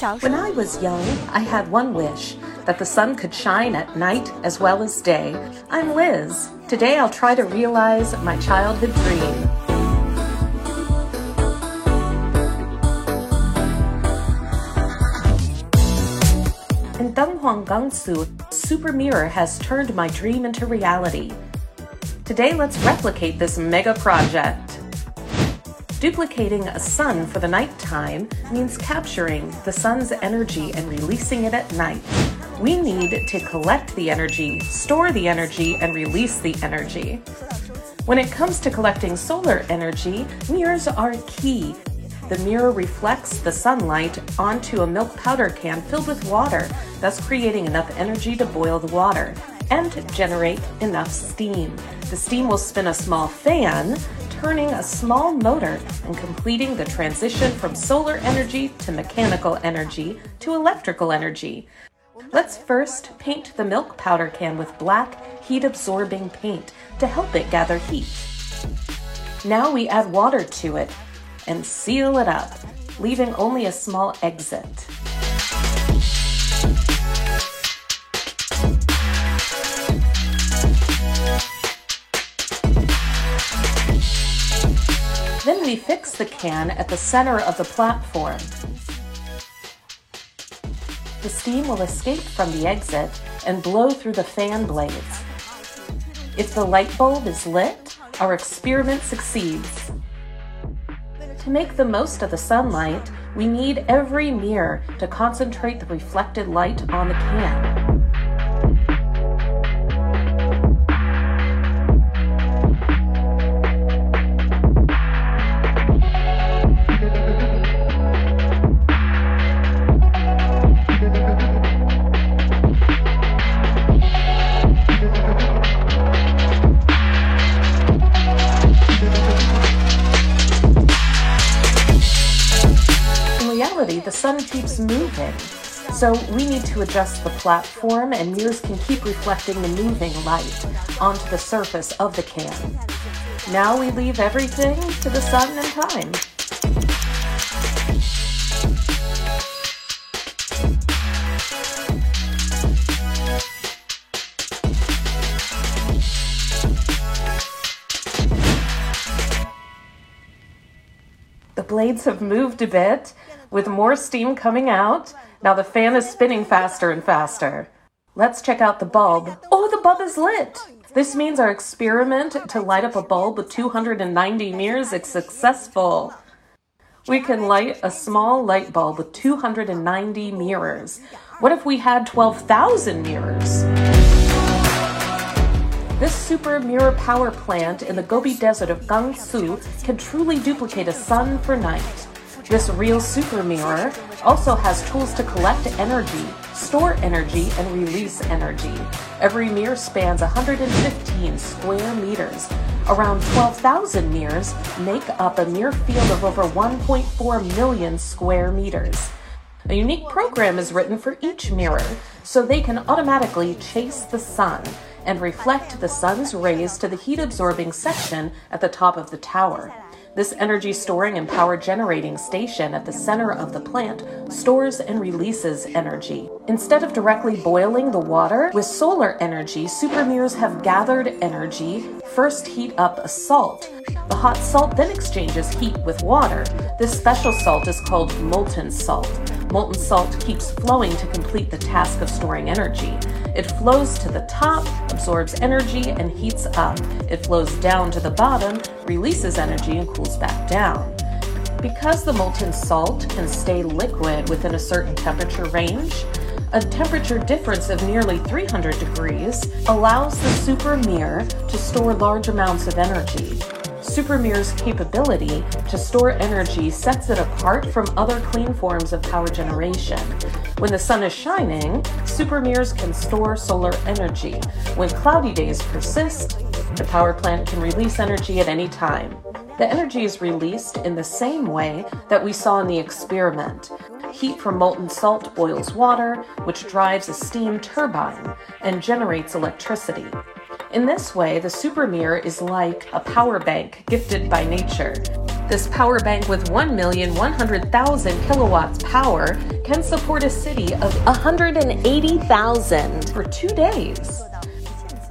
When I was young, I had one wish that the sun could shine at night as well as day. I'm Liz. Today I'll try to realize my childhood dream. In Dunhuang Gansu, Super Mirror has turned my dream into reality. Today let's replicate this mega project. Duplicating a sun for the nighttime means capturing the sun's energy and releasing it at night. We need to collect the energy, store the energy, and release the energy. When it comes to collecting solar energy, mirrors are key the mirror reflects the sunlight onto a milk powder can filled with water, thus creating enough energy to boil the water and generate enough steam. The steam will spin a small fan, turning a small motor and completing the transition from solar energy to mechanical energy to electrical energy. Let's first paint the milk powder can with black heat absorbing paint to help it gather heat. Now we add water to it and seal it up, leaving only a small exit. We fix the can at the center of the platform. The steam will escape from the exit and blow through the fan blades. If the light bulb is lit, our experiment succeeds. To make the most of the sunlight, we need every mirror to concentrate the reflected light on the can. Sun keeps moving. So we need to adjust the platform and mirrors can keep reflecting the moving light onto the surface of the can. Now we leave everything to the sun and time. The blades have moved a bit, with more steam coming out. Now the fan is spinning faster and faster. Let's check out the bulb. Oh, the bulb is lit! This means our experiment to light up a bulb with 290 mirrors is successful. We can light a small light bulb with 290 mirrors. What if we had 12,000 mirrors? Super mirror power plant in the Gobi Desert of Gansu can truly duplicate a sun for night. This real super mirror also has tools to collect energy, store energy, and release energy. Every mirror spans 115 square meters. Around 12,000 mirrors make up a mirror field of over 1.4 million square meters. A unique program is written for each mirror, so they can automatically chase the sun and reflect the sun's rays to the heat absorbing section at the top of the tower. This energy storing and power generating station at the center of the plant stores and releases energy. Instead of directly boiling the water, with solar energy, super mirrors have gathered energy, first heat up a salt. The hot salt then exchanges heat with water. This special salt is called molten salt. Molten salt keeps flowing to complete the task of storing energy. It flows to the top, absorbs energy, and heats up. It flows down to the bottom, releases energy, and cools back down. Because the molten salt can stay liquid within a certain temperature range, a temperature difference of nearly 300 degrees allows the super mirror to store large amounts of energy. Supermirror's capability to store energy sets it apart from other clean forms of power generation. When the sun is shining, supermirrors can store solar energy. When cloudy days persist, the power plant can release energy at any time. The energy is released in the same way that we saw in the experiment. Heat from molten salt boils water, which drives a steam turbine and generates electricity. In this way, the super mirror is like a power bank gifted by nature. This power bank with 1,100,000 kilowatts power can support a city of 180,000 for two days.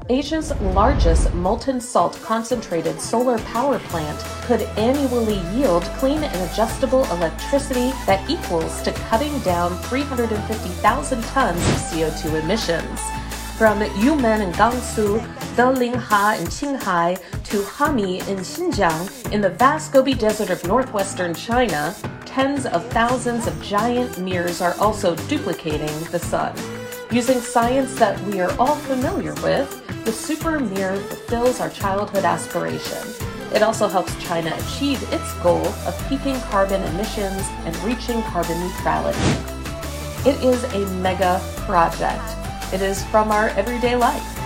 Asia's largest molten salt concentrated solar power plant could annually yield clean and adjustable electricity that equals to cutting down 350,000 tons of CO2 emissions. From Yumen in Gansu, Delingha in Qinghai, to Hami in Xinjiang, in the vast Gobi Desert of northwestern China, tens of thousands of giant mirrors are also duplicating the sun. Using science that we are all familiar with, the super mirror fulfills our childhood aspiration. It also helps China achieve its goal of peaking carbon emissions and reaching carbon neutrality. It is a mega project. It is from our everyday life.